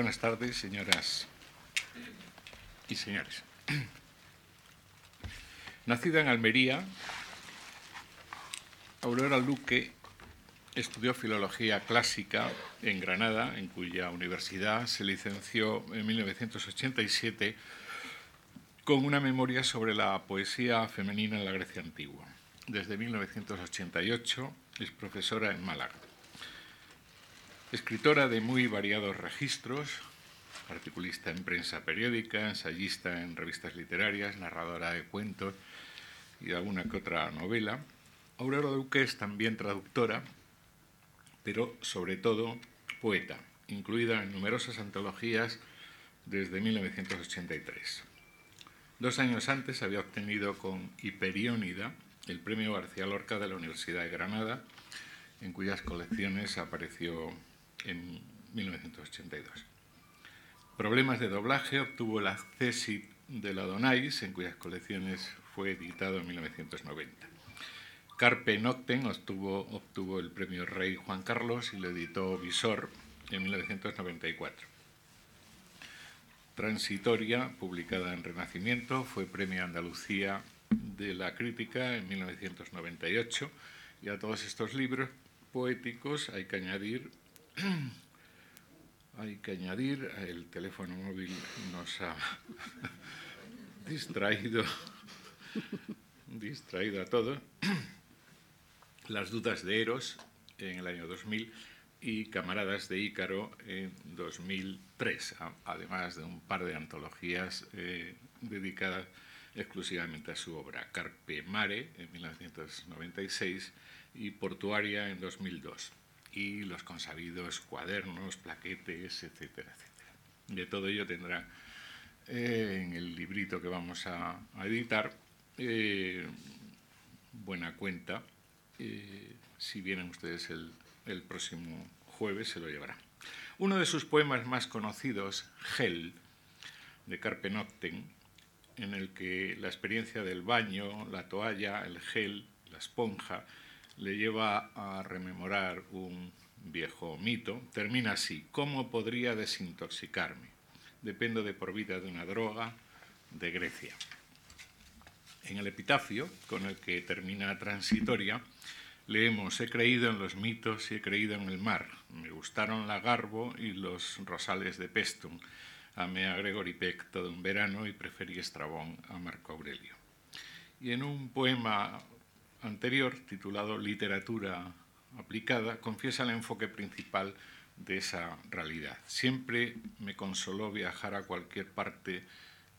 Buenas tardes, señoras y señores. Nacida en Almería, Aurora Luque estudió filología clásica en Granada, en cuya universidad se licenció en 1987 con una memoria sobre la poesía femenina en la Grecia antigua. Desde 1988 es profesora en Málaga. Escritora de muy variados registros, articulista en prensa periódica, ensayista en revistas literarias, narradora de cuentos y alguna que otra novela, Aurora Duque es también traductora, pero sobre todo poeta, incluida en numerosas antologías desde 1983. Dos años antes había obtenido con Hiperiónida el premio García Lorca de la Universidad de Granada, en cuyas colecciones apareció en 1982. Problemas de doblaje obtuvo el Accessit de la Donais, en cuyas colecciones fue editado en 1990. Carpe Noctem obtuvo, obtuvo el premio Rey Juan Carlos y lo editó Visor en 1994. Transitoria, publicada en Renacimiento, fue Premio Andalucía de la Crítica en 1998 y a todos estos libros poéticos hay que añadir hay que añadir, el teléfono móvil nos ha distraído, distraído a todos, las dudas de Eros en el año 2000 y Camaradas de Ícaro en 2003, además de un par de antologías eh, dedicadas exclusivamente a su obra, Carpe Mare en 1996 y Portuaria en 2002 y los consabidos cuadernos, plaquetes, etcétera, etcétera. De todo ello tendrá eh, en el librito que vamos a, editar eh, buena cuenta. Eh, si vienen ustedes el, próximo jueves, se lo llevará. Uno de sus poemas más conocidos, Gel, de Carpe Noctem, en el que la experiencia del baño, la toalla, el gel, la esponja, le lleva a rememorar un viejo mito, termina así, ¿cómo podría desintoxicarme? Dependo de por vida de una droga de Grecia. En el epitafio, con el que termina Transitoria, leemos, he creído en los mitos y he creído en el mar, me gustaron la Garbo y los rosales de Pestum, amé a Gregory Peck todo un verano y preferí Estrabón a Marco Aurelio. Y en un poema anterior, titulado Literatura aplicada, confiesa el enfoque principal de esa realidad. Siempre me consoló viajar a cualquier parte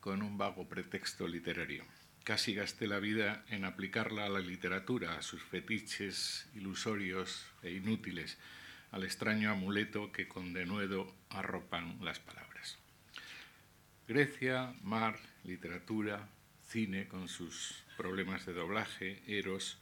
con un vago pretexto literario. Casi gasté la vida en aplicarla a la literatura, a sus fetiches ilusorios e inútiles, al extraño amuleto que con denuedo arropan las palabras. Grecia, mar, literatura, cine con sus problemas de doblaje, eros.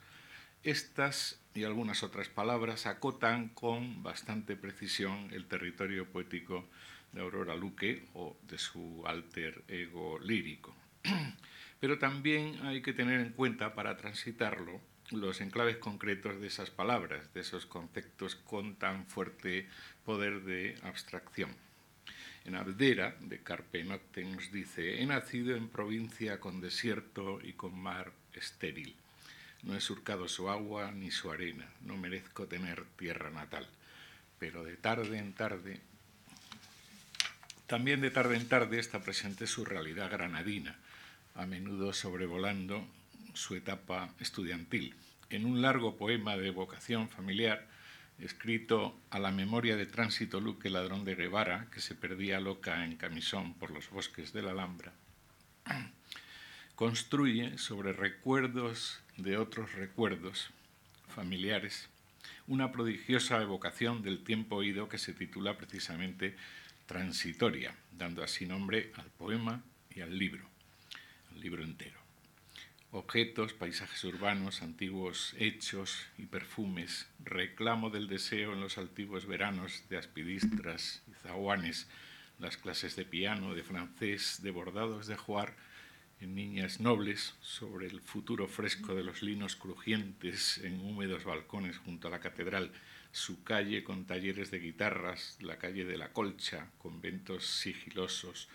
Estas y algunas otras palabras acotan con bastante precisión el territorio poético de Aurora Luque o de su alter ego lírico. Pero también hay que tener en cuenta para transitarlo los enclaves concretos de esas palabras, de esos conceptos con tan fuerte poder de abstracción. En Abdera, de Carpe Noctem, nos dice, he nacido en provincia con desierto y con mar estéril. No he surcado su agua ni su arena, no merezco tener tierra natal. Pero de tarde en tarde, también de tarde en tarde está presente su realidad granadina, a menudo sobrevolando su etapa estudiantil. En un largo poema de vocación familiar, escrito a la memoria de Tránsito Luque Ladrón de Guevara, que se perdía loca en camisón por los bosques de la Alhambra, construye sobre recuerdos de otros recuerdos familiares una prodigiosa evocación del tiempo oído que se titula precisamente Transitoria, dando así nombre al poema y al libro, al libro entero objetos, paisajes urbanos, antiguos hechos y perfumes, reclamo del deseo en los antiguos veranos de aspidistras y zaguanes, las clases de piano, de francés, de bordados de juar en Niñas Nobles, sobre el futuro fresco de los linos crujientes en húmedos balcones junto a la catedral, su calle con talleres de guitarras, la calle de la Colcha, conventos sigilosos,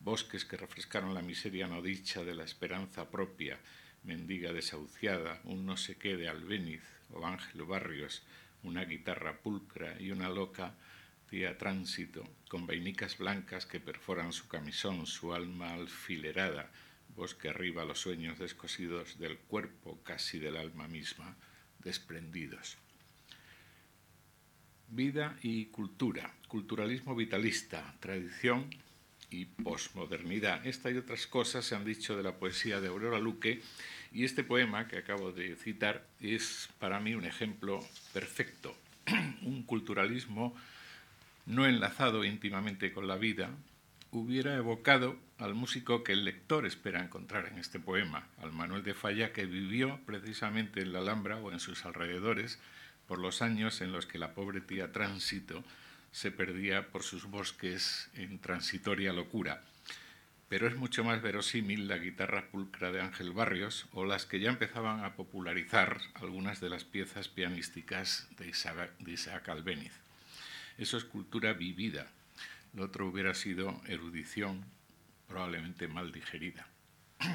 bosques que refrescaron la miseria no dicha de la esperanza propia, mendiga desahuciada, un no sé qué de Albéniz o Ángel Barrios, una guitarra pulcra y una loca tía tránsito, con vainicas blancas que perforan su camisón, su alma alfilerada, bosque arriba los sueños descosidos del cuerpo, casi del alma misma, desprendidos. Vida y cultura, culturalismo vitalista, tradición y posmodernidad. Esta y otras cosas se han dicho de la poesía de Aurora Luque y este poema que acabo de citar es para mí un ejemplo perfecto. un culturalismo no enlazado íntimamente con la vida, hubiera evocado al músico que el lector espera encontrar en este poema, al Manuel de Falla que vivió precisamente en la Alhambra o en sus alrededores por los años en los que la pobre tía Tránsito se perdía por sus bosques en transitoria locura. Pero es mucho más verosímil la guitarra pulcra de Ángel Barrios o las que ya empezaban a popularizar algunas de las piezas pianísticas de Isaac, de Albéniz. Eso es cultura vivida. Lo otro hubiera sido erudición probablemente mal digerida.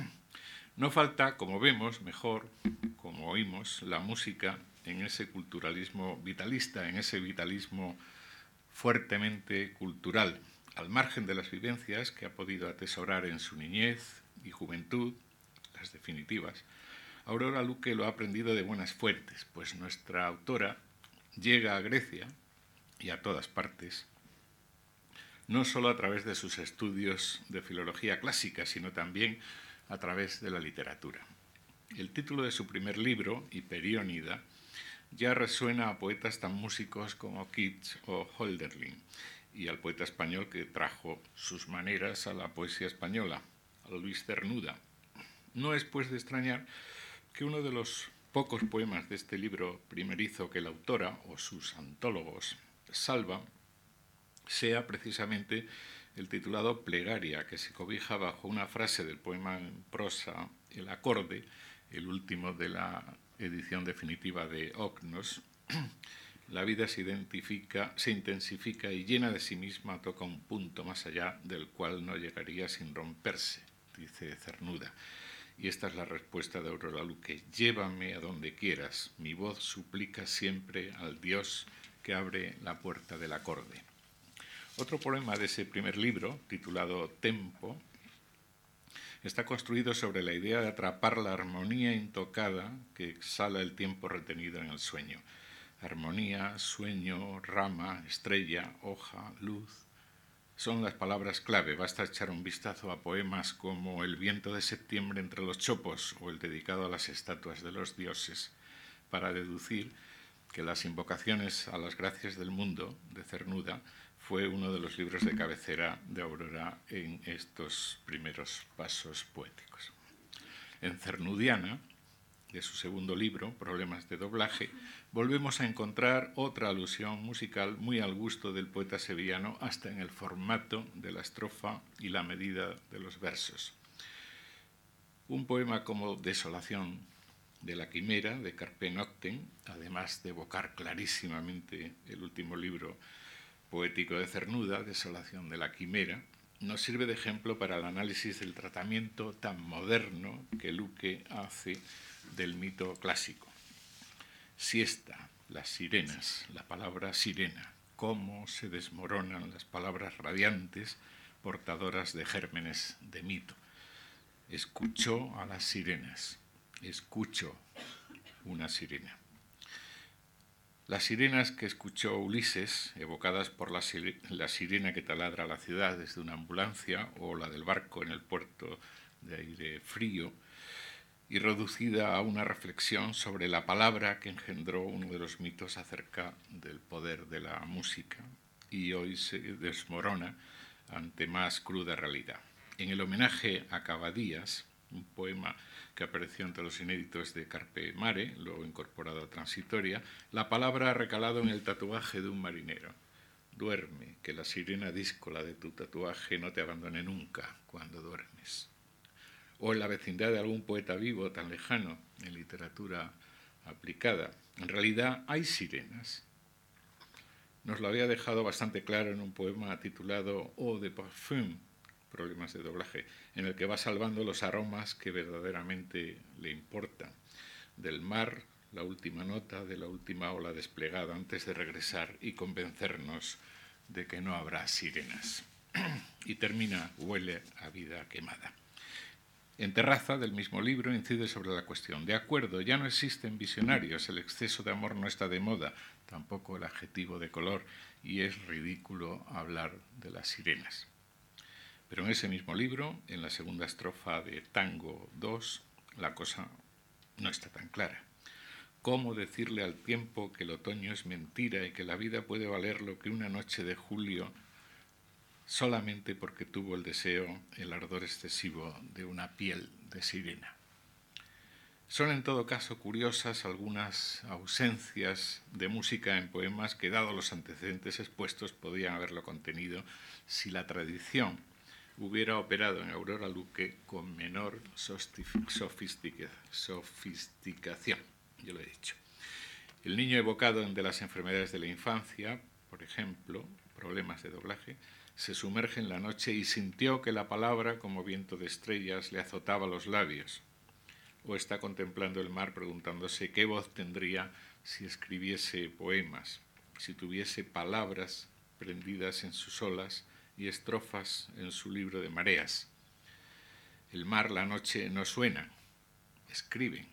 No falta, como vemos, mejor, como oímos, la música en ese culturalismo vitalista, en ese vitalismo fuertemente cultural, al margen de las vivencias que ha podido atesorar en su niñez y juventud, las definitivas, Aurora Luque lo ha aprendido de buenas fuentes, pues nuestra autora llega a Grecia y a todas partes, no solo a través de sus estudios de filología clásica, sino también a través de la literatura. El título de su primer libro, Hiperiónida, ya resuena a poetas tan músicos como Keats o Holderlin y al poeta español que trajo sus maneras a la poesía española, a Luis Cernuda. No es pues de extrañar que uno de los pocos poemas de este libro primerizo que la autora o sus antólogos salvan sea precisamente el titulado Plegaria, que se cobija bajo una frase del poema en prosa, el acorde, el último de la edición definitiva de Ocnos, la vida se identifica, se intensifica y llena de sí misma toca un punto más allá del cual no llegaría sin romperse, dice Cernuda. Y esta es la respuesta de Aurora Luque. Llévame a donde quieras. Mi voz suplica siempre al Dios que abre la puerta del acorde. Otro poema de ese primer libro, titulado Tempo, está construido sobre la idea de atrapar la armonía intocada que exhala el tiempo retenido en el sueño. Armonía, sueño, rama, estrella, hoja, luz. Son las palabras clave. Basta echar un vistazo a poemas como El viento de septiembre entre los chopos o el dedicado a las estatuas de los dioses para deducir que las invocaciones a las gracias del mundo de Cernuda fue uno de los libros de cabecera de Aurora en estos primeros pasos poéticos. En Cernudiana, de su segundo libro, Problemas de doblaje, volvemos a encontrar otra alusión musical muy al gusto del poeta sevillano, hasta en el formato de la estrofa y la medida de los versos. Un poema como Desolación de la Quimera, de Carpe Noctem, además de evocar clarísimamente el último libro poético de Cernuda, Desolación de la Quimera, nos sirve de ejemplo para el análisis del tratamiento tan moderno que Luque hace del mito clásico. Siesta, las sirenas, la palabra sirena, cómo se desmoronan las palabras radiantes portadoras de gérmenes de mito. Escuchó a las sirenas, escucho una sirena. Las sirenas que escuchó Ulises, evocadas por la, sirena que taladra la ciudad desde una ambulancia o la del barco en el puerto de aire frío, y reducida a una reflexión sobre la palabra que engendró uno de los mitos acerca del poder de la música y hoy se desmorona ante más cruda realidad. En el homenaje a Cabadías, un poema apareció entre los inéditos de Carpe Mare, luego incorporado a Transitoria, la palabra ha recalado en el tatuaje de un marinero. Duerme, que la sirena díscola de tu tatuaje no te abandone nunca cuando duermes. o en la vecindad de algún poeta vivo tan lejano en literatura aplicada. En realidad hay sirenas. Nos lo había dejado bastante claro en un poema titulado Eau de Parfum, problemas de doblaje, en el que va salvando los aromas que verdaderamente le importan. Del mar, la última nota de la última ola desplegada antes de regresar y convencernos de que no habrá sirenas. y termina Huele a vida quemada. En Terraza, del mismo libro, incide sobre la cuestión. De acuerdo, ya no existen visionarios, el exceso de amor no está de moda, tampoco el adjetivo de color, y es ridículo hablar de las sirenas. Pero en ese mismo libro, en la segunda estrofa de Tango 2, la cosa no está tan clara. ¿Cómo decirle al tiempo que el otoño es mentira y que la vida puede valer lo que una noche de julio solamente porque tuvo el deseo, el ardor excesivo de una piel de sirena? Son en todo caso curiosas algunas ausencias de música en poemas que, dado los antecedentes expuestos, podían haberlo contenido si la tradición hubiera operado en Aurora Luque con menor sofisticación yo lo he dicho. El niño evocado de las enfermedades de la infancia, por ejemplo, problemas de doblaje, se sumerge en la noche y sintió que la palabra, como viento de estrellas, le azotaba los labios. O está contemplando el mar preguntándose qué voz tendría si escribiese poemas, si tuviese palabras prendidas en sus olas y estrofas en su libro de mareas. El mar, la noche no suena, escriben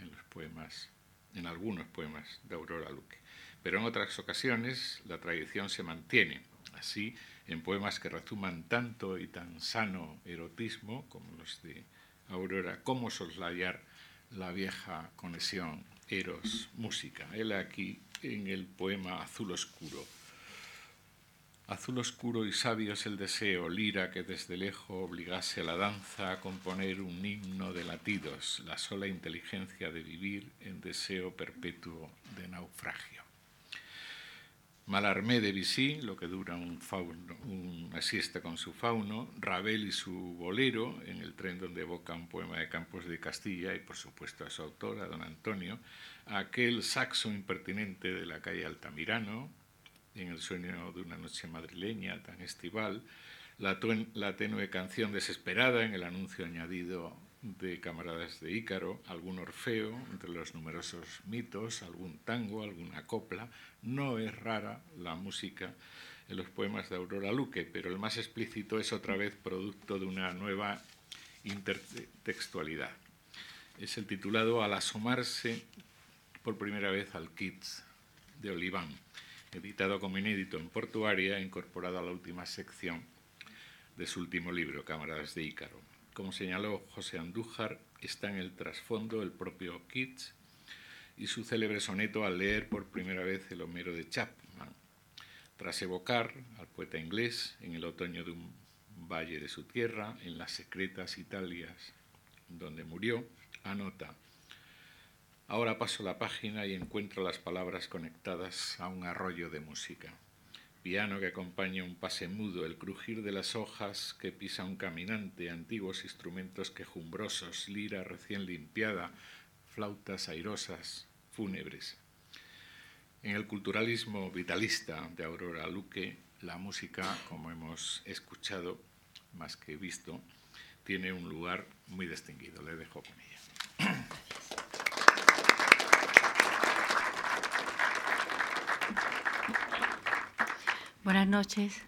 en los poemas, en algunos poemas de Aurora Luque. Pero en otras ocasiones la tradición se mantiene. Así, en poemas que rezuman tanto y tan sano erotismo como los de Aurora, como soslayar la vieja conexión eros-música. Él aquí en el poema Azul Oscuro Azul oscuro y sabio es el deseo, lira que desde lejos obligase a la danza a componer un himno de latidos, la sola inteligencia de vivir en deseo perpetuo de naufragio. Malarmé de Vichy, lo que dura un fauno, una siesta con su fauno, Rabel y su bolero, en el tren donde evoca un poema de Campos de Castilla y por supuesto a su autora, don Antonio, aquel saxo impertinente de la calle Altamirano, en el sueño de una noche madrileña tan estival, la, tenue canción desesperada en el anuncio añadido de Camaradas de Ícaro, algún orfeo entre los numerosos mitos, algún tango, alguna copla. No es rara la música en los poemas de Aurora Luque, pero el más explícito es otra vez producto de una nueva intertextualidad. Es el titulado Al asomarse por primera vez al Kids de Oliván editado como inédito en Portuaria, incorporado a la última sección de su último libro, Cámaras de Ícaro. Como señaló José Andújar, está en el trasfondo el propio Keats y su célebre soneto al leer por primera vez el Homero de Chapman, tras evocar al poeta inglés en el otoño de un valle de su tierra, en las secretas Italias donde murió, anota Ahora paso la página y encuentro las palabras conectadas a un arroyo de música. Piano que acompaña un pase mudo, el crujir de las hojas que pisa un caminante, antiguos instrumentos quejumbrosos, lira recién limpiada, flautas airosas, fúnebres. En el culturalismo vitalista de Aurora Luque, la música, como hemos escuchado más que visto, tiene un lugar muy distinguido. Le dejo con ella. Buenas noches.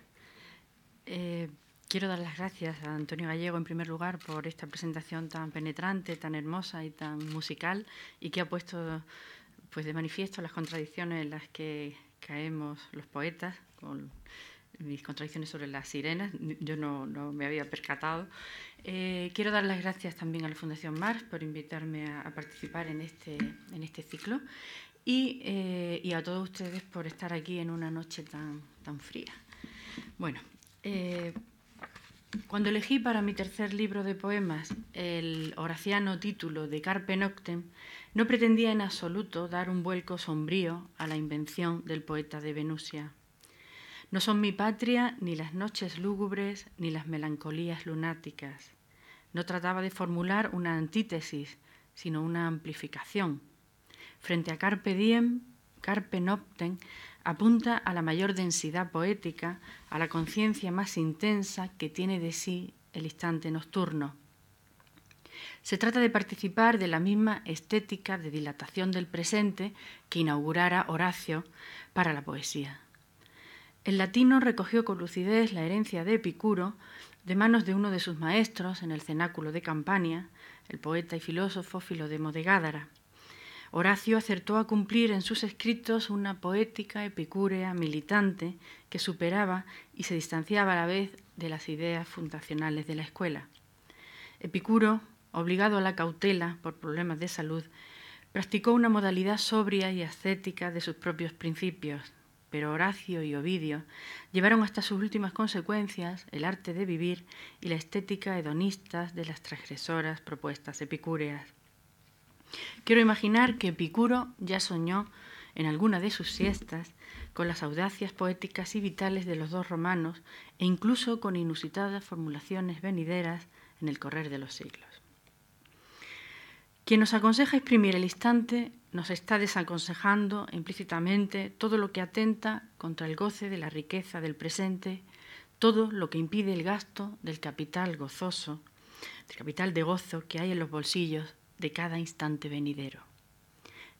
Eh, quiero dar las gracias a Antonio Gallego, en primer lugar, por esta presentación tan penetrante, tan hermosa y tan musical, y que ha puesto pues, de manifiesto las contradicciones en las que caemos los poetas, con mis contradicciones sobre las sirenas. Yo no, me había percatado. Eh, quiero dar las gracias también a la Fundación Mars por invitarme a, participar en este, en este ciclo eh, y, a todos ustedes por estar aquí en una noche tan, tan fría. Bueno, eh, cuando elegí para mi tercer libro de poemas el horaciano título de Carpe Noctem, no pretendía en absoluto dar un vuelco sombrío a la invención del poeta de Venusia. No son mi patria ni las noches lúgubres ni las melancolías lunáticas. no trataba de formular una antítesis, sino una amplificación. Frente a Carpe Diem, Carpe Noctem apunta a la mayor densidad poética, a la conciencia más intensa que tiene de sí el instante nocturno. Se trata de participar de la misma estética de dilatación del presente que inaugurara Horacio para la poesía. El latino recogió con lucidez la herencia de Epicuro de manos de uno de sus maestros en el cenáculo de Campania, el poeta y filósofo Filodemo de Gádara. Horacio acertó a cumplir en sus escritos una poética epicúrea militante que superaba y se distanciaba a la vez de las ideas fundacionales de la escuela. Epicuro, obligado a la cautela por problemas de salud, practicó una modalidad sobria y ascética de sus propios principios, pero Horacio y Ovidio llevaron hasta sus últimas consecuencias el arte de vivir y la estética hedonista de las transgresoras propuestas epicúreas. Quiero imaginar que Epicuro ya soñó en alguna de sus siestas con las audacias poéticas y vitales de los dos romanos e incluso con inusitadas formulaciones venideras en el correr de los siglos. Quien nos aconseja exprimir el instante nos está desaconsejando implícitamente todo lo que atenta contra el goce de la riqueza del presente, todo lo que impide el gasto del capital gozoso, del capital de gozo que hay en los bolsillos de cada instante venidero.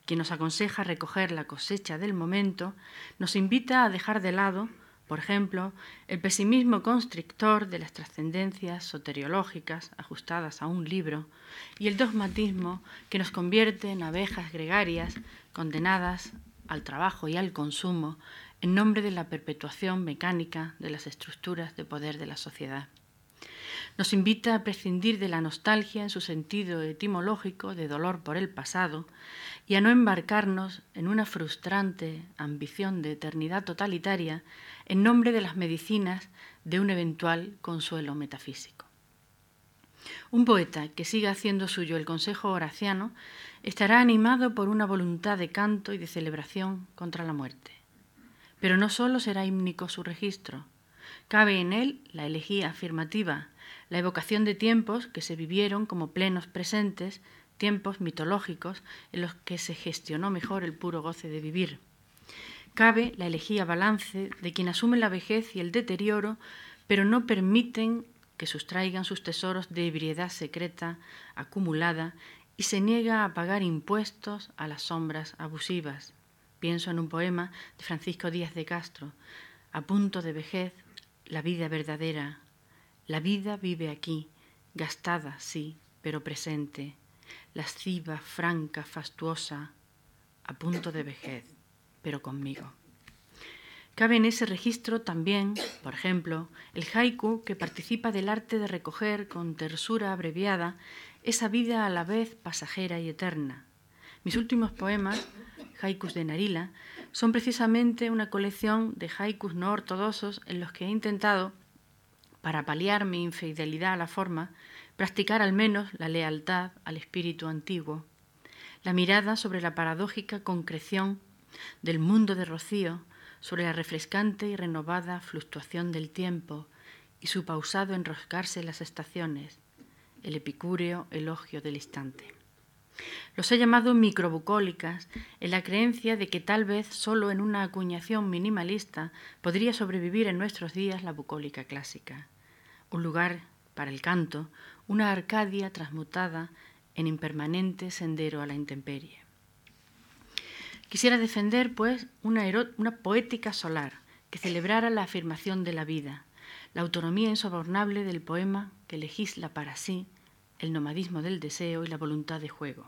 Quien nos aconseja recoger la cosecha del momento nos invita a dejar de lado, por ejemplo, el pesimismo constrictor de las trascendencias soteriológicas ajustadas a un libro y el dogmatismo que nos convierte en abejas gregarias condenadas al trabajo y al consumo en nombre de la perpetuación mecánica de las estructuras de poder de la sociedad. Nos invita a prescindir de la nostalgia en su sentido etimológico de dolor por el pasado y a no embarcarnos en una frustrante ambición de eternidad totalitaria en nombre de las medicinas de un eventual consuelo metafísico. Un poeta que siga haciendo suyo el consejo horaciano estará animado por una voluntad de canto y de celebración contra la muerte. Pero no solo será hímnico su registro, cabe en él la elegía afirmativa la evocación de tiempos que se vivieron como plenos presentes, tiempos mitológicos en los que se gestionó mejor el puro goce de vivir. Cabe la elegía balance de quien asume la vejez y el deterioro, pero no permiten que sustraigan sus tesoros de ebriedad secreta acumulada y se niega a pagar impuestos a las sombras abusivas. Pienso en un poema de Francisco Díaz de Castro, a punto de vejez, la vida verdadera, la vida vive aquí, gastada, sí, pero presente, lasciva, franca, fastuosa, a punto de vejez, pero conmigo. Cabe en ese registro también, por ejemplo, el haiku que participa del arte de recoger con tersura abreviada esa vida a la vez pasajera y eterna. Mis últimos poemas, haikus de Narila, son precisamente una colección de haikus no ortodoxos en los que he intentado para paliar mi infidelidad a la forma, practicar al menos la lealtad al espíritu antiguo, la mirada sobre la paradójica concreción del mundo de rocío, sobre la refrescante y renovada fluctuación del tiempo y su pausado enroscarse en las estaciones, el epicúreo elogio del instante. Los he llamado microbucólicas en la creencia de que tal vez solo en una acuñación minimalista podría sobrevivir en nuestros días la bucólica clásica un lugar para el canto, una Arcadia transmutada en impermanente sendero a la intemperie. Quisiera defender, pues, una, una, poética solar que celebrara la afirmación de la vida, la autonomía insobornable del poema que legisla para sí el nomadismo del deseo y la voluntad de juego.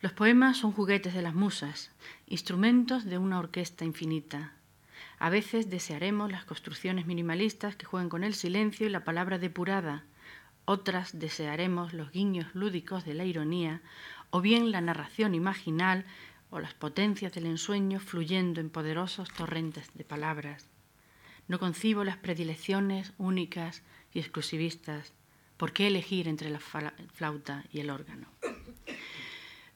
Los poemas son juguetes de las musas, instrumentos de una orquesta infinita, a veces desearemos las construcciones minimalistas que jueguen con el silencio y la palabra depurada. Otras desearemos los guiños lúdicos de la ironía o bien la narración imaginal o las potencias del ensueño fluyendo en poderosos torrentes de palabras. No concibo las predilecciones únicas y exclusivistas. ¿Por qué elegir entre la flauta y el órgano?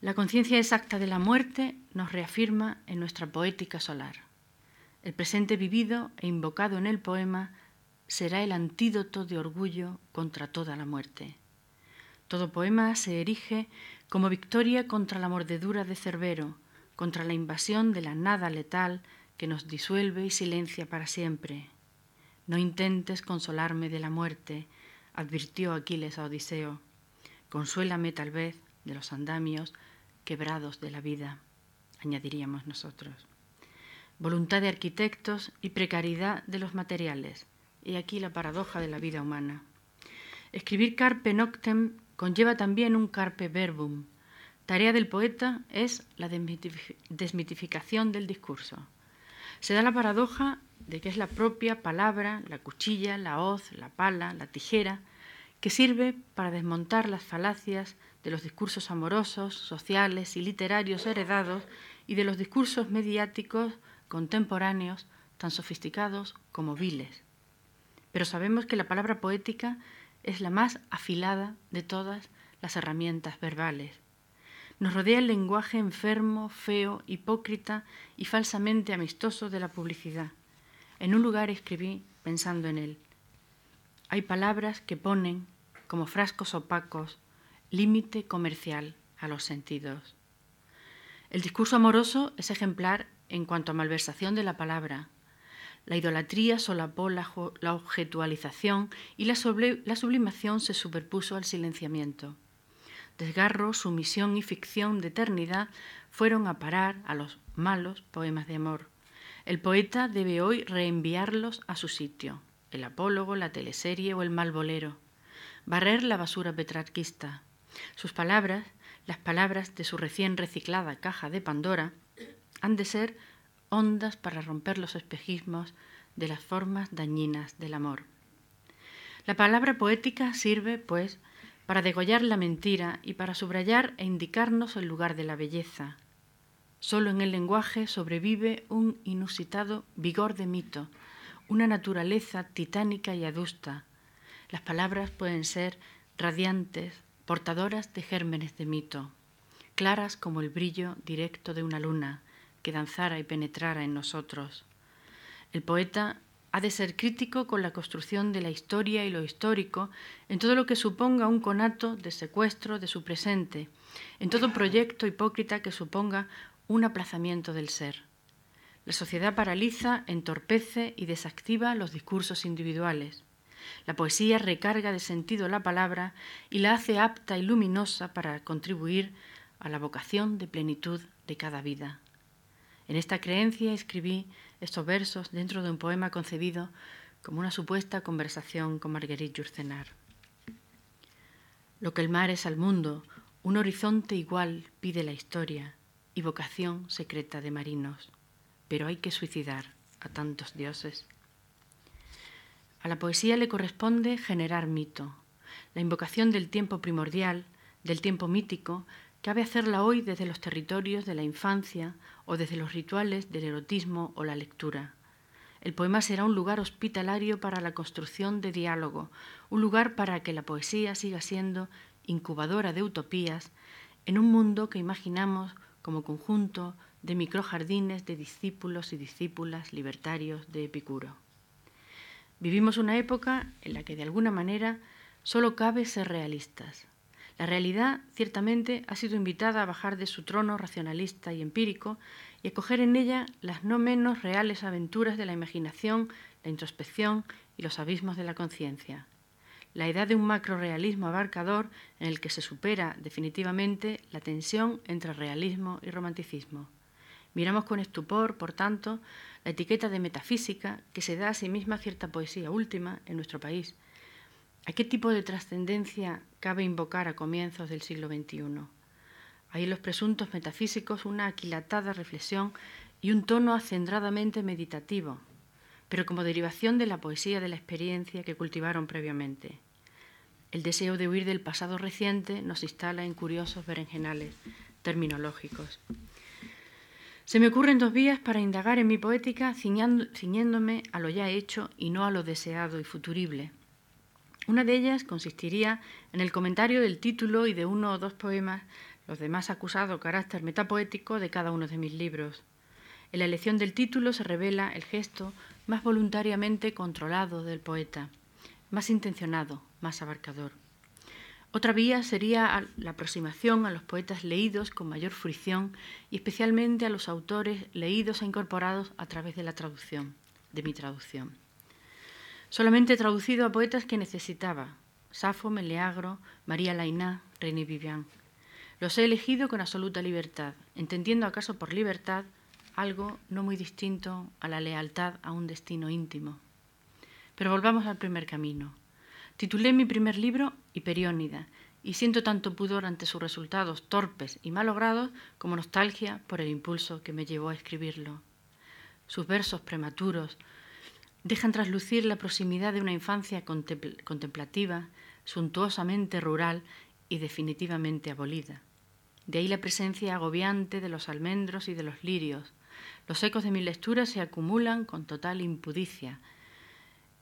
La conciencia exacta de la muerte nos reafirma en nuestra poética solar. El presente vivido e invocado en el poema será el antídoto de orgullo contra toda la muerte. Todo poema se erige como victoria contra la mordedura de Cerbero, contra la invasión de la nada letal que nos disuelve y silencia para siempre. No intentes consolarme de la muerte, advirtió Aquiles a Odiseo. Consuélame tal vez de los andamios quebrados de la vida, añadiríamos nosotros. Voluntad de arquitectos y precariedad de los materiales. Y aquí la paradoja de la vida humana. Escribir carpe noctem conlleva también un carpe verbum. Tarea del poeta es la desmitificación del discurso. Se da la paradoja de que es la propia palabra, la cuchilla, la hoz, la pala, la tijera, que sirve para desmontar las falacias de los discursos amorosos, sociales y literarios heredados y de los discursos mediáticos contemporáneos tan sofisticados como viles. Pero sabemos que la palabra poética es la más afilada de todas las herramientas verbales. Nos rodea el lenguaje enfermo, feo, hipócrita y falsamente amistoso de la publicidad. En un lugar escribí pensando en él. Hay palabras que ponen, como frascos opacos, límite comercial a los sentidos. El discurso amoroso es ejemplar en cuanto a malversación de la palabra. La idolatría solapó la, objetualización y la, la sublimación se superpuso al silenciamiento. Desgarro, sumisión y ficción de eternidad fueron a parar a los malos poemas de amor. El poeta debe hoy reenviarlos a su sitio, el apólogo, la teleserie o el malbolero. Barrer la basura petrarquista. Sus palabras, las palabras de su recién reciclada caja de Pandora, han de ser ondas para romper los espejismos de las formas dañinas del amor. La palabra poética sirve, pues, para degollar la mentira y para subrayar e indicarnos el lugar de la belleza. Solo en el lenguaje sobrevive un inusitado vigor de mito, una naturaleza titánica y adusta. Las palabras pueden ser radiantes, portadoras de gérmenes de mito, claras como el brillo directo de una luna, que danzara y penetrara en nosotros. El poeta ha de ser crítico con la construcción de la historia y lo histórico en todo lo que suponga un conato de secuestro de su presente, en todo proyecto hipócrita que suponga un aplazamiento del ser. La sociedad paraliza, entorpece y desactiva los discursos individuales. La poesía recarga de sentido la palabra y la hace apta y luminosa para contribuir a la vocación de plenitud de cada vida. En esta creencia escribí estos versos dentro de un poema concebido como una supuesta conversación con Marguerite Yourcenar. Lo que el mar es al mundo, un horizonte igual pide la historia y vocación secreta de marinos, pero hay que suicidar a tantos dioses. A la poesía le corresponde generar mito, la invocación del tiempo primordial, del tiempo mítico, Cabe hacerla hoy desde los territorios de la infancia o desde los rituales del erotismo o la lectura. El poema será un lugar hospitalario para la construcción de diálogo, un lugar para que la poesía siga siendo incubadora de utopías en un mundo que imaginamos como conjunto de microjardines de discípulos y discípulas libertarios de Epicuro. Vivimos una época en la que de alguna manera solo cabe ser realistas, la realidad, ciertamente, ha sido invitada a bajar de su trono racionalista y empírico y a coger en ella las no menos reales aventuras de la imaginación, la introspección y los abismos de la conciencia. La edad de un macrorealismo abarcador en el que se supera definitivamente la tensión entre realismo y romanticismo. Miramos con estupor, por tanto, la etiqueta de metafísica que se da a sí misma cierta poesía última en nuestro país, ¿A qué tipo de trascendencia cabe invocar a comienzos del siglo XXI? Hay en los presuntos metafísicos una aquilatada reflexión y un tono acendradamente meditativo, pero como derivación de la poesía de la experiencia que cultivaron previamente. El deseo de huir del pasado reciente nos instala en curiosos berenjenales terminológicos. Se me ocurren dos vías para indagar en mi poética ciñéndome a lo ya hecho y no a lo deseado y futurible. Una de ellas consistiría en el comentario del título y de uno o dos poemas, los demás acusado carácter metapoético de cada uno de mis libros. En la elección del título se revela el gesto más voluntariamente controlado del poeta, más intencionado, más abarcador. Otra vía sería la aproximación a los poetas leídos con mayor fruición y especialmente a los autores leídos e incorporados a través de la traducción, de mi traducción. Solamente he traducido a poetas que necesitaba, Safo, Meleagro, María Lainá, René Vivian. Los he elegido con absoluta libertad, entendiendo acaso por libertad algo no muy distinto a la lealtad a un destino íntimo. Pero volvamos al primer camino. Titulé mi primer libro Hiperiónida y siento tanto pudor ante sus resultados torpes y malogrados como nostalgia por el impulso que me llevó a escribirlo. Sus versos prematuros dejan traslucir la proximidad de una infancia contemplativa, suntuosamente rural y definitivamente abolida. De ahí la presencia agobiante de los almendros y de los lirios. Los ecos de mi lectura se acumulan con total impudicia,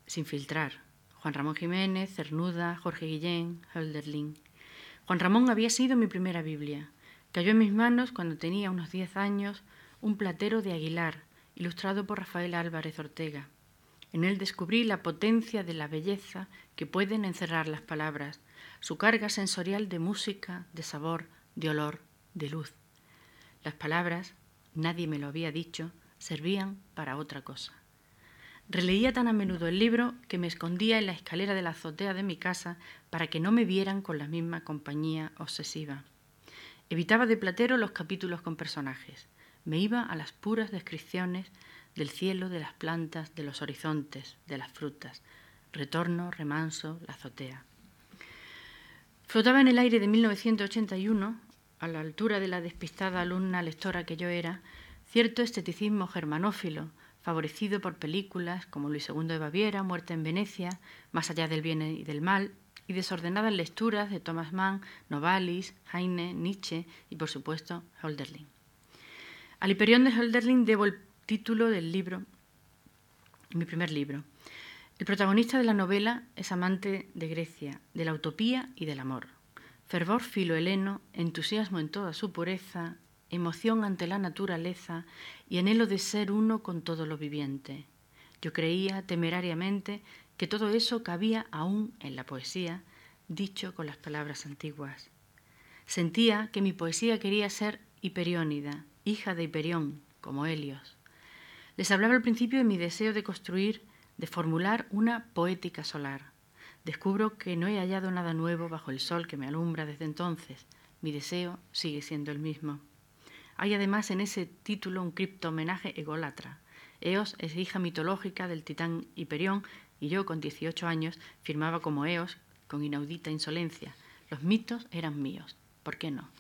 sin filtrar. Juan Ramón Jiménez, Cernuda, Jorge Guillén, Hölderlin. Juan Ramón había sido mi primera Biblia. Cayó en mis manos cuando tenía unos diez años un platero de Aguilar, ilustrado por Rafael Álvarez Ortega. En él descubrí la potencia de la belleza que pueden encerrar las palabras, su carga sensorial de música, de sabor, de olor, de luz. Las palabras, nadie me lo había dicho, servían para otra cosa. Releía tan a menudo el libro que me escondía en la escalera de la azotea de mi casa para que no me vieran con la misma compañía obsesiva. Evitaba de platero los capítulos con personajes. Me iba a las puras descripciones del cielo, de las plantas, de los horizontes, de las frutas. Retorno, remanso, la azotea. Flotaba en el aire de 1981 a la altura de la despistada alumna lectora que yo era, cierto esteticismo germanófilo, favorecido por películas como Luis II de Baviera, Muerte en Venecia, Más allá del bien y del mal, y desordenadas lecturas de Thomas Mann, Novalis, Heine, Nietzsche y, por supuesto, Hölderlin. Al Hiperión de Hölderlin debo el título del libro, mi primer libro. El protagonista de la novela es amante de Grecia, de la utopía y del amor fervor filoheleno, entusiasmo en toda su pureza, emoción ante la naturaleza y anhelo de ser uno con todo lo viviente. Yo creía temerariamente que todo eso cabía aún en la poesía, dicho con las palabras antiguas. Sentía que mi poesía quería ser hiperiónida, hija de Hiperión, como Helios. Les hablaba al principio de mi deseo de construir, de formular una poética solar Descubro que no he hallado nada nuevo bajo el sol que me alumbra desde entonces. Mi deseo sigue siendo el mismo. Hay además en ese título un cripto homenaje ególatra. Eos es hija mitológica del titán Hiperión y yo, con 18 años, firmaba como Eos con inaudita insolencia. Los mitos eran míos. ¿Por qué no?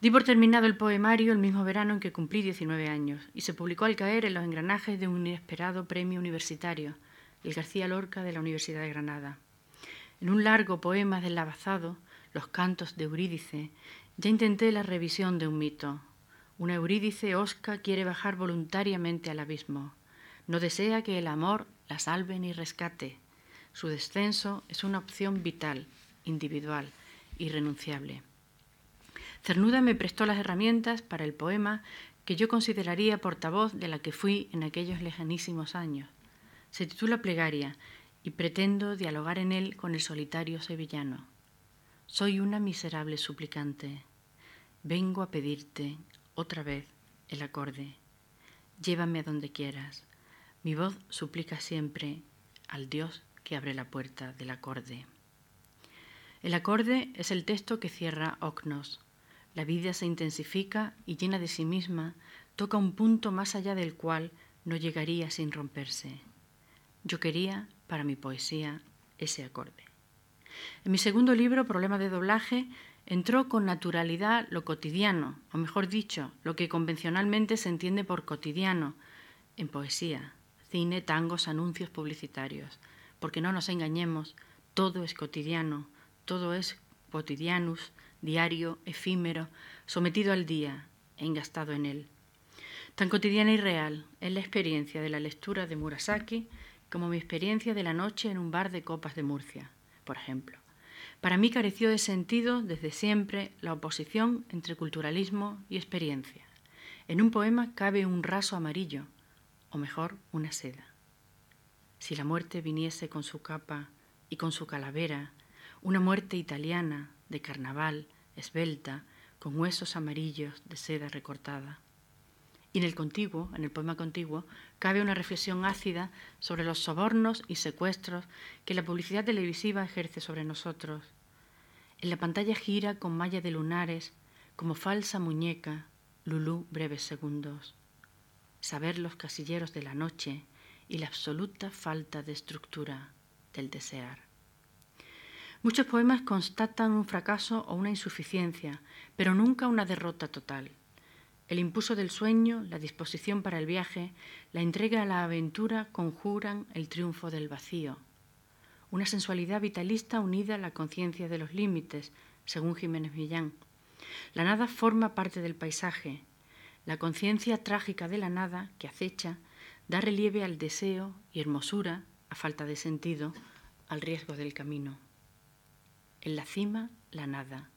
Di por terminado el poemario el mismo verano en que cumplí 19 años y se publicó al caer en los engranajes de un inesperado premio universitario el García Lorca de la Universidad de Granada. En un largo poema del Lavazado, Los cantos de Eurídice, ya intenté la revisión de un mito. Una Eurídice osca quiere bajar voluntariamente al abismo. No desea que el amor la salve ni rescate. Su descenso es una opción vital, individual, irrenunciable. Cernuda me prestó las herramientas para el poema que yo consideraría portavoz de la que fui en aquellos lejanísimos años. Se titula Plegaria y pretendo dialogar en él con el solitario sevillano. Soy una miserable suplicante. Vengo a pedirte otra vez el acorde. Llévame a donde quieras. Mi voz suplica siempre al Dios que abre la puerta del acorde. El acorde es el texto que cierra Ocnos. La vida se intensifica y llena de sí misma toca un punto más allá del cual no llegaría sin romperse. Yo quería, para mi poesía, ese acorde. En mi segundo libro, Problema de doblaje, entró con naturalidad lo cotidiano, o mejor dicho, lo que convencionalmente se entiende por cotidiano en poesía, cine, tangos, anuncios publicitarios. Porque no nos engañemos, todo es cotidiano, todo es cotidianus, diario, efímero, sometido al día e engastado en él. Tan cotidiana y real es la experiencia de la lectura de Murasaki como mi experiencia de la noche en un bar de copas de Murcia, por ejemplo. Para mí careció de sentido desde siempre la oposición entre culturalismo y experiencia. En un poema cabe un raso amarillo, o mejor, una seda. Si la muerte viniese con su capa y con su calavera, una muerte italiana de carnaval, esbelta, con huesos amarillos de seda recortada. Y en el contiguo, en el poema contiguo, cabe una reflexión ácida sobre los sobornos y secuestros que la publicidad televisiva ejerce sobre nosotros. En la pantalla gira con malla de lunares, como falsa muñeca, Lulú breves segundos. Saber los casilleros de la noche y la absoluta falta de estructura del desear. Muchos poemas constatan un fracaso o una insuficiencia, pero nunca una derrota total. El impulso del sueño, la disposición para el viaje, la entrega a la aventura conjuran el triunfo del vacío. Una sensualidad vitalista unida a la conciencia de los límites, según Jiménez Millán. La nada forma parte del paisaje. La conciencia trágica de la nada, que acecha, da relieve al deseo y hermosura, a falta de sentido, al riesgo del camino. En la cima, la nada,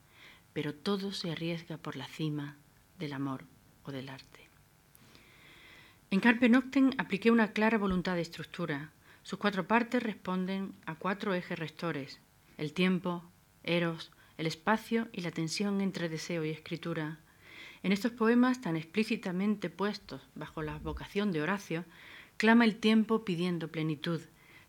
pero todo se arriesga por la cima del amor o del arte. En Carpe Noctem apliqué una clara voluntad de estructura. Sus cuatro partes responden a cuatro ejes rectores, el tiempo, eros, el espacio y la tensión entre deseo y escritura. En estos poemas tan explícitamente puestos bajo la vocación de Horacio, clama el tiempo pidiendo plenitud,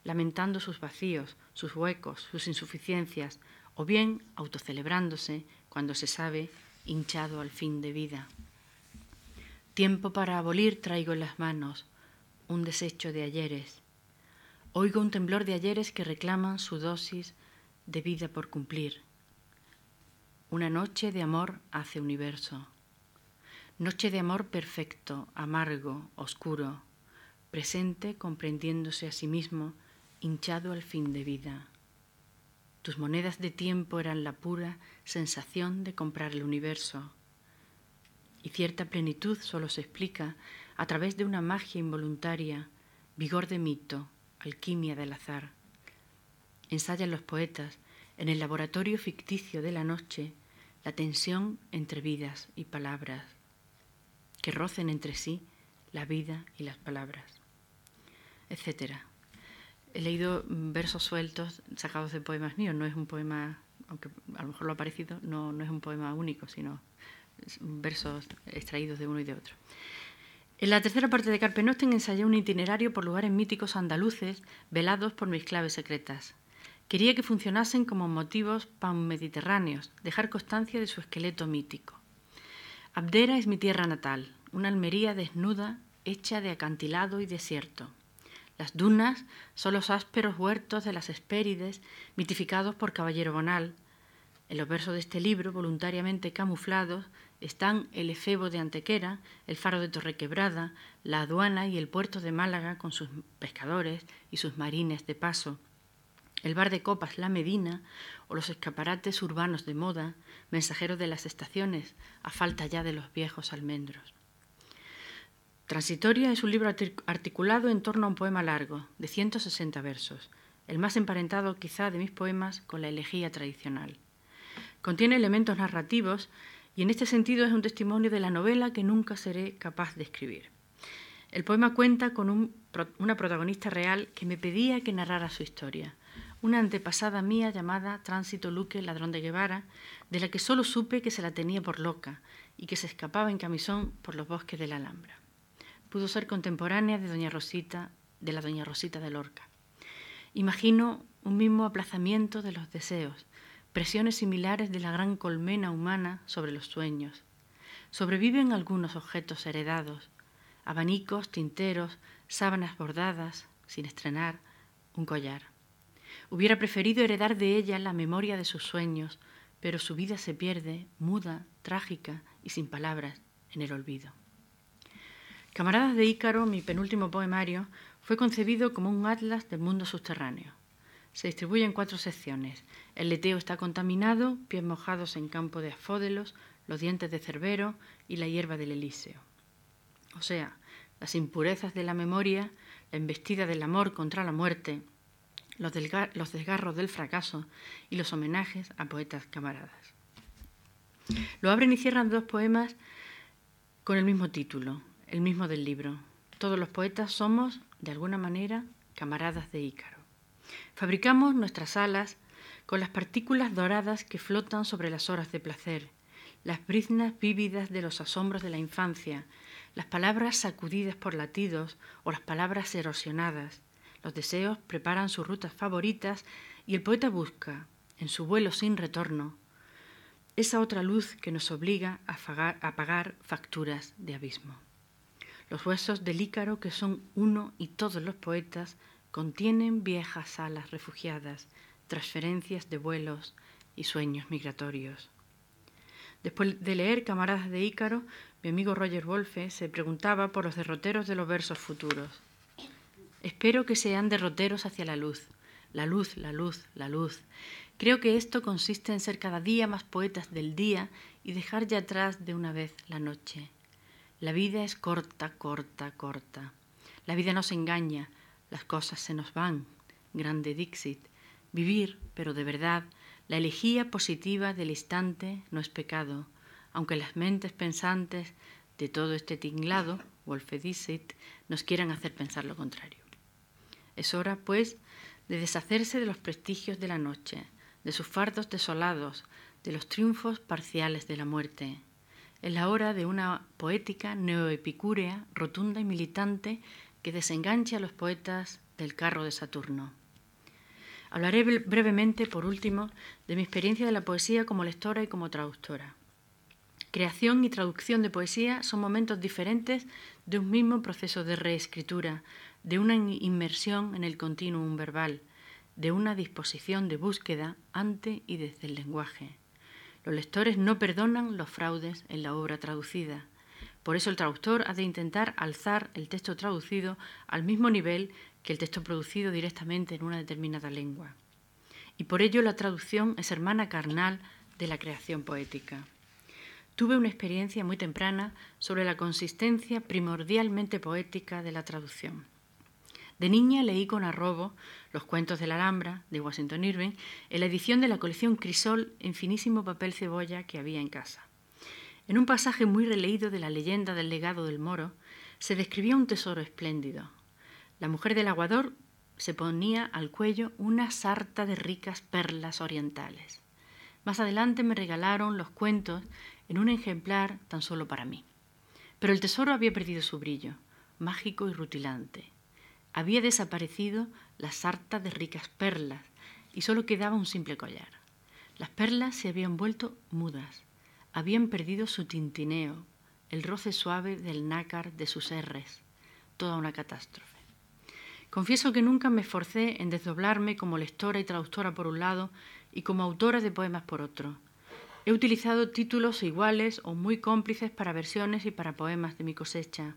lamentando sus vacíos, sus huecos, sus insuficiencias, o bien autocelebrándose cuando se sabe hinchado al fin de vida. Tiempo para abolir traigo en las manos, un desecho de ayeres. Oigo un temblor de ayeres que reclaman su dosis de vida por cumplir. Una noche de amor hace universo. Noche de amor perfecto, amargo, oscuro, presente comprendiéndose a sí mismo, hinchado al fin de vida. Tus monedas de tiempo eran la pura sensación de comprar el universo. Y cierta plenitud solo se explica a través de una magia involuntaria, vigor de mito, alquimia del azar. Ensayan los poetas en el laboratorio ficticio de la noche la tensión entre vidas y palabras, que rocen entre sí la vida y las palabras, etc. He leído versos sueltos sacados de poemas míos, no es un poema, aunque a lo mejor lo ha parecido, no, es un poema único, sino versos extraídos de uno y de otro. En la tercera parte de Carpe Noctem ensayé un itinerario por lugares míticos andaluces velados por mis claves secretas. Quería que funcionasen como motivos pan-mediterráneos, dejar constancia de su esqueleto mítico. Abdera es mi tierra natal, una Almería desnuda, hecha de acantilado y desierto. Las dunas son los ásperos huertos de las Hespérides, mitificados por Caballero Bonal. En los versos de este libro, voluntariamente camuflados, están el efebo de Antequera, el faro de Torrequebrada, la aduana y el puerto de Málaga con sus pescadores y sus marines de paso el bar de copas La Medina o los escaparates urbanos de moda, mensajeros de las estaciones, a falta ya de los viejos almendros. Transitoria es un libro articulado en torno a un poema largo, de 160 versos, el más emparentado quizá de mis poemas con la elegía tradicional. Contiene elementos narrativos y en este sentido es un testimonio de la novela que nunca seré capaz de escribir. El poema cuenta con una protagonista real que me pedía que narrara su historia, una antepasada mía llamada Tránsito Luque, ladrón de Guevara, de la que solo supe que se la tenía por loca y que se escapaba en camisón por los bosques de la Alhambra. Pudo ser contemporánea de doña Rosita, de la doña Rosita de Lorca. Imagino un mismo aplazamiento de los deseos, presiones similares de la gran colmena humana sobre los sueños. Sobreviven algunos objetos heredados, abanicos, tinteros, sábanas bordadas, sin estrenar, un collar. Hubiera preferido heredar de ella la memoria de sus sueños, pero su vida se pierde, muda, trágica y sin palabras, en el olvido. Camaradas de Ícaro, mi penúltimo poemario, fue concebido como un atlas del mundo subterráneo. Se distribuye en cuatro secciones. El leteo está contaminado, pies mojados en campo de asfódelos, los dientes de Cerbero y la hierba del Elíseo. O sea, las impurezas de la memoria, la embestida del amor contra la muerte, los, desgarros del fracaso y los homenajes a poetas camaradas. Lo abren y cierran dos poemas con el mismo título, el mismo del libro. Todos los poetas somos, de alguna manera, camaradas de Ícaro. Fabricamos nuestras alas con las partículas doradas que flotan sobre las horas de placer, las briznas vívidas de los asombros de la infancia, las palabras sacudidas por latidos o las palabras erosionadas. Los deseos preparan sus rutas favoritas y el poeta busca, en su vuelo sin retorno, esa otra luz que nos obliga a, pagar facturas de abismo. Los huesos del Ícaro, que son uno y todos los poetas, contienen viejas alas refugiadas, transferencias de vuelos y sueños migratorios. Después de leer Camaradas de Ícaro, mi amigo Roger Wolfe se preguntaba por los derroteros de los versos futuros. Espero que sean derroteros hacia la luz, la luz, la luz, la luz. Creo que esto consiste en ser cada día más poetas del día y dejar ya atrás de una vez la noche. La vida es corta, corta, corta. La vida nos engaña, las cosas se nos van. Grande Dixit. Vivir, pero de verdad, la elegía positiva del instante no es pecado, aunque las mentes pensantes de todo este tinglado, Wolfe Dixit, nos quieran hacer pensar lo contrario. Es hora, pues, de deshacerse de los prestigios de la noche, de sus fardos desolados, de los triunfos parciales de la muerte. Es la hora de una poética neoepicúrea, rotunda y militante que desenganche a los poetas del carro de Saturno. Hablaré brevemente, por último, de mi experiencia de la poesía como lectora y como traductora. Creación y traducción de poesía son momentos diferentes de un mismo proceso de reescritura, de una inmersión en el continuum verbal, de una disposición de búsqueda ante y desde el lenguaje. Los lectores no perdonan los fraudes en la obra traducida. Por eso el traductor ha de intentar alzar el texto traducido al mismo nivel que el texto producido directamente en una determinada lengua. Y por ello la traducción es hermana carnal de la creación poética. Tuve una experiencia muy temprana sobre la consistencia primordialmente poética de la traducción. De niña leí con arrobo Los cuentos de la Alhambra de Washington Irving en la edición de la colección Crisol en finísimo papel cebolla que había en casa. En un pasaje muy releído de la leyenda del legado del moro, se describía un tesoro espléndido. La mujer del aguador se ponía al cuello una sarta de ricas perlas orientales. Más adelante me regalaron los cuentos en un ejemplar tan solo para mí. Pero el tesoro había perdido su brillo, mágico y rutilante. Había desaparecido la sarta de ricas perlas y solo quedaba un simple collar. Las perlas se habían vuelto mudas, habían perdido su tintineo, el roce suave del nácar de sus erres, toda una catástrofe. Confieso que nunca me esforcé en desdoblarme como lectora y traductora por un lado y como autora de poemas por otro. He utilizado títulos iguales o muy cómplices para versiones y para poemas de mi cosecha.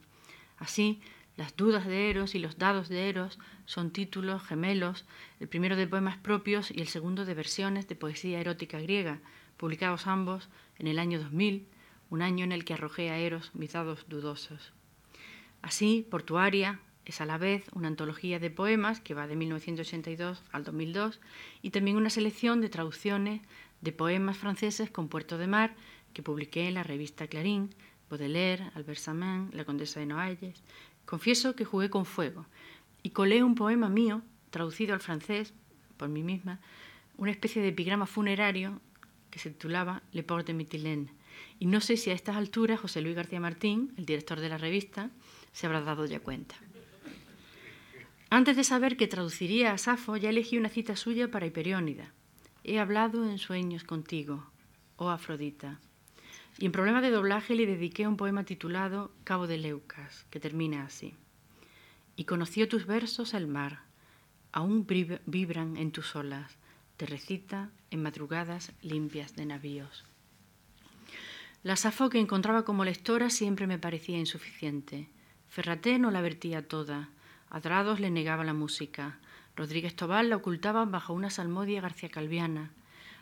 Así, las dudas de Eros y los dados de Eros son títulos gemelos, el primero de poemas propios y el segundo de versiones de poesía erótica griega, publicados ambos en el año 2000, un año en el que arrojé a Eros mis dados dudosos. Así, Portuaria es a la vez una antología de poemas que va de 1982 al 2002 y también una selección de traducciones de poemas franceses con Puerto de Mar que publiqué en la revista Clarín, Baudelaire, Albert Samin, La Condesa de Noailles, Confieso que jugué con fuego y colé un poema mío, traducido al francés por mí misma, una especie de epigrama funerario que se titulaba Le Port de Mytilène. Y no sé si a estas alturas José Luis García Martín, el director de la revista, se habrá dado ya cuenta. Antes de saber que traduciría a Safo, ya elegí una cita suya para Hiperiónida. He hablado en sueños contigo, oh Afrodita. Y en problema de doblaje le dediqué un poema titulado Cabo de Leucas, que termina así. Y conoció tus versos el mar, aún vibran en tus olas, te recita en madrugadas limpias de navíos. La Safo que encontraba como lectora siempre me parecía insuficiente. Ferraté no la vertía toda, Adrados le negaba la música, Rodríguez Tobal la ocultaba bajo una salmodia garcía calviana,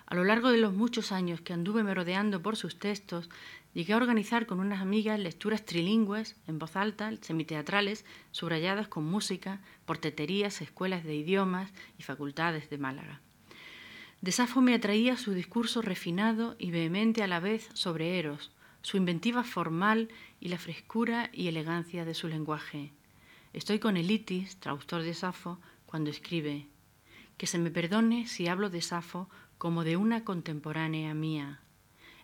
a lo largo de los muchos años que anduve merodeando por sus textos, llegué a organizar con unas amigas lecturas trilingües, en voz alta, semiteatrales, subrayadas con música, por teterías, escuelas de idiomas y facultades de Málaga. De Safo me atraía su discurso refinado y vehemente a la vez sobre Eros, su inventiva formal y la frescura y elegancia de su lenguaje. Estoy con Elitis, traductor de Safo, cuando escribe que se me perdone si hablo de Safo como de una contemporánea mía.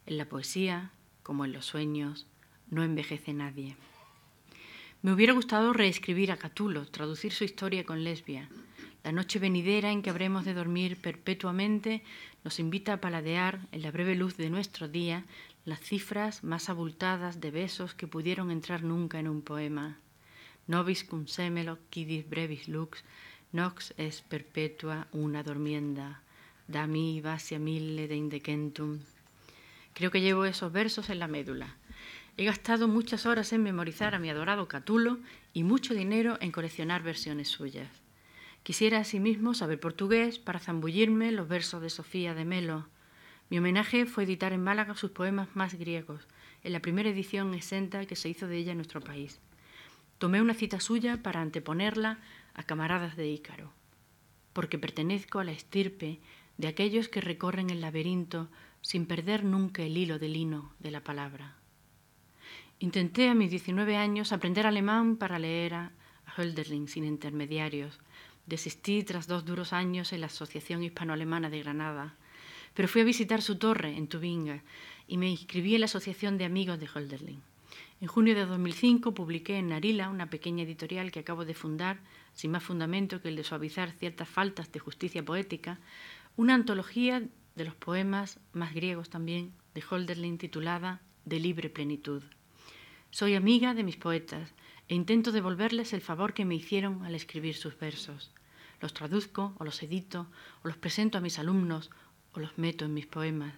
En la poesía, como en los sueños, no envejece nadie. Me hubiera gustado reescribir a Catulo, traducir su historia con lesbia. La noche venidera en que habremos de dormir perpetuamente nos invita a paladear, en la breve luz de nuestro día, las cifras más abultadas de besos que pudieron entrar nunca en un poema. Nobis cum semelo quidis brevis lux, nox es perpetua una dormienda, da mi vasia mille de indecentum. Creo que llevo esos versos en la médula. He gastado muchas horas en memorizar a mi adorado Catulo y mucho dinero en coleccionar versiones suyas. Quisiera asimismo saber portugués para zambullirme los versos de Sofía de Melo. Mi homenaje fue editar en Málaga sus poemas más griegos, en la primera edición exenta que se hizo de ella en nuestro país. Tomé una cita suya para anteponerla a Camaradas de Ícaro, porque pertenezco a la estirpe de aquellos que recorren el laberinto sin perder nunca el hilo del lino de la palabra. Intenté a mis 19 años aprender alemán para leer a Hölderlin sin intermediarios. Desistí tras dos duros años en la Asociación Hispano-Alemana de Granada, pero fui a visitar su torre en Tubinga y me inscribí en la Asociación de Amigos de Hölderlin. En junio de 2005 publiqué en Narila, una pequeña editorial que acabo de fundar, sin más fundamento que el de suavizar ciertas faltas de justicia poética, una antología de los poemas más griegos también de Hölderlin titulada De libre plenitud. Soy amiga de mis poetas e intento devolverles el favor que me hicieron al escribir sus versos. Los traduzco o los edito o los presento a mis alumnos o los meto en mis poemas.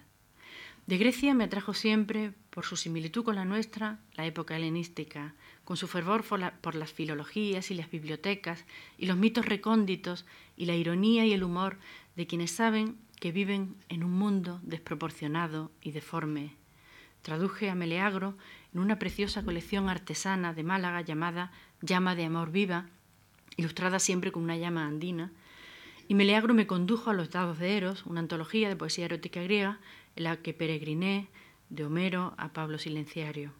De Grecia me atrajo siempre, por su similitud con la nuestra, la época helenística, con su fervor por, las filologías y las bibliotecas y los mitos recónditos y la ironía y el humor de quienes saben que viven en un mundo desproporcionado y deforme. Traduje a Meleagro en una preciosa colección artesana de Málaga llamada Llama de Amor Viva, ilustrada siempre con una llama andina, y Meleagro me condujo a Los Dados de Eros, una antología de poesía erótica griega en la que peregriné de Homero a Pablo Silenciario.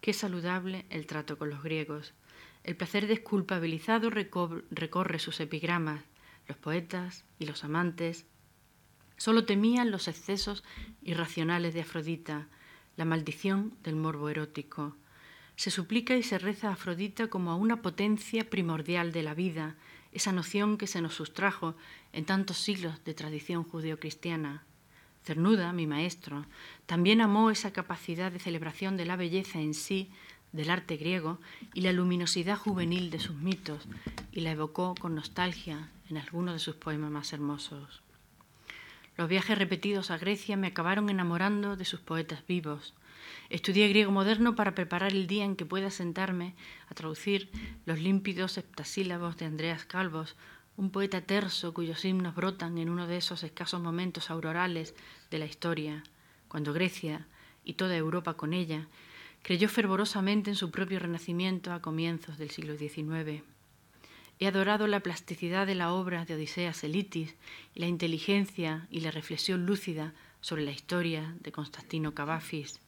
Qué saludable el trato con los griegos. El placer desculpabilizado recorre sus epigramas. Los poetas y los amantes solo temían los excesos irracionales de Afrodita, la maldición del morbo erótico. Se suplica y se reza a Afrodita como a una potencia primordial de la vida, esa noción que se nos sustrajo en tantos siglos de tradición judeocristiana. Cernuda, mi maestro, también amó esa capacidad de celebración de la belleza en sí del arte griego y la luminosidad juvenil de sus mitos, y la evocó con nostalgia en algunos de sus poemas más hermosos. Los viajes repetidos a Grecia me acabaron enamorando de sus poetas vivos. Estudié griego moderno para preparar el día en que pueda sentarme a traducir los límpidos heptasílabos de Andreas Calvos, un poeta terso cuyos himnos brotan en uno de esos escasos momentos aurorales de la historia, cuando Grecia, y toda Europa con ella, creyó fervorosamente en su propio renacimiento a comienzos del siglo XIX. He adorado la plasticidad de la obra de Odiseas Elitis y la inteligencia y la reflexión lúcida sobre la historia de Constantino Cavafis.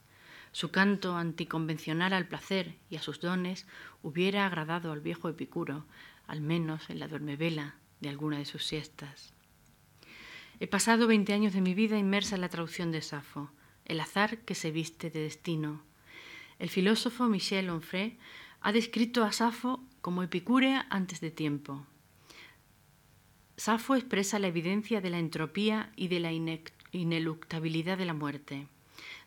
Su canto anticonvencional al placer y a sus dones hubiera agradado al viejo Epicuro, al menos en la duermevela de alguna de sus siestas. He pasado veinte años de mi vida inmersa en la traducción de Safo, el azar que se viste de destino. El filósofo Michel Onfray ha descrito a Safo como epicúrea antes de tiempo. Safo expresa la evidencia de la entropía y de la ineluctabilidad de la muerte.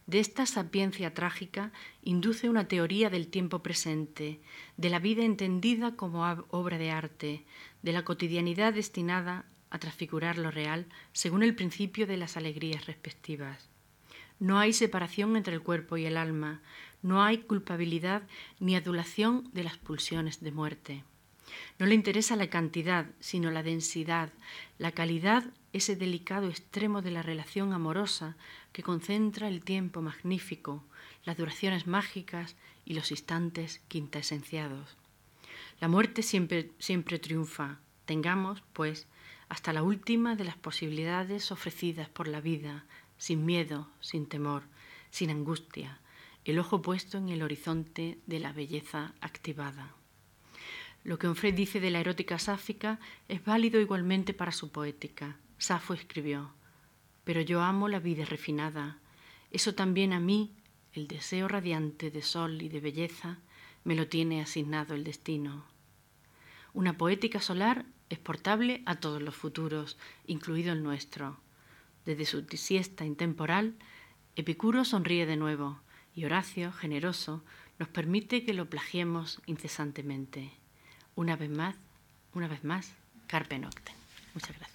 De esta sapiencia trágica induce una teoría del tiempo presente, de la vida entendida como obra de arte, de la cotidianidad destinada a transfigurar lo real según el principio de las alegrías respectivas. No hay separación entre el cuerpo y el alma, no hay culpabilidad ni adulación de las pulsiones de muerte. No le interesa la cantidad, sino la densidad, la calidad, ese delicado extremo de la relación amorosa que concentra el tiempo magnífico, las duraciones mágicas y los instantes quintaesenciados. La muerte siempre, siempre triunfa. Tengamos, pues, hasta la última de las posibilidades ofrecidas por la vida, sin miedo, sin temor, sin angustia, el ojo puesto en el horizonte de la belleza activada. Lo que Onfray dice de la erótica sáfica es válido igualmente para su poética. Safo escribió, pero yo amo la vida refinada. Eso también a mí, el deseo radiante de sol y de belleza, me lo tiene asignado el destino. Una poética solar es portable a todos los futuros, incluido el nuestro. Desde su siesta intemporal, Epicuro sonríe de nuevo y Horacio, generoso, nos permite que lo plagiemos incesantemente. Una vez más, una vez más, Carpe Noctem. Muchas gracias.